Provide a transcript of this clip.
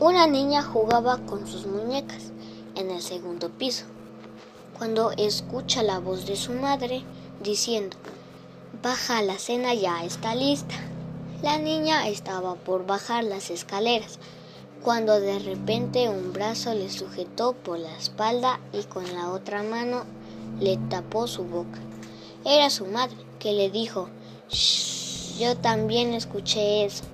Una niña jugaba con sus muñecas en el segundo piso, cuando escucha la voz de su madre diciendo, Baja, la cena ya está lista. La niña estaba por bajar las escaleras, cuando de repente un brazo le sujetó por la espalda y con la otra mano le tapó su boca. Era su madre, que le dijo, Shh, yo también escuché eso.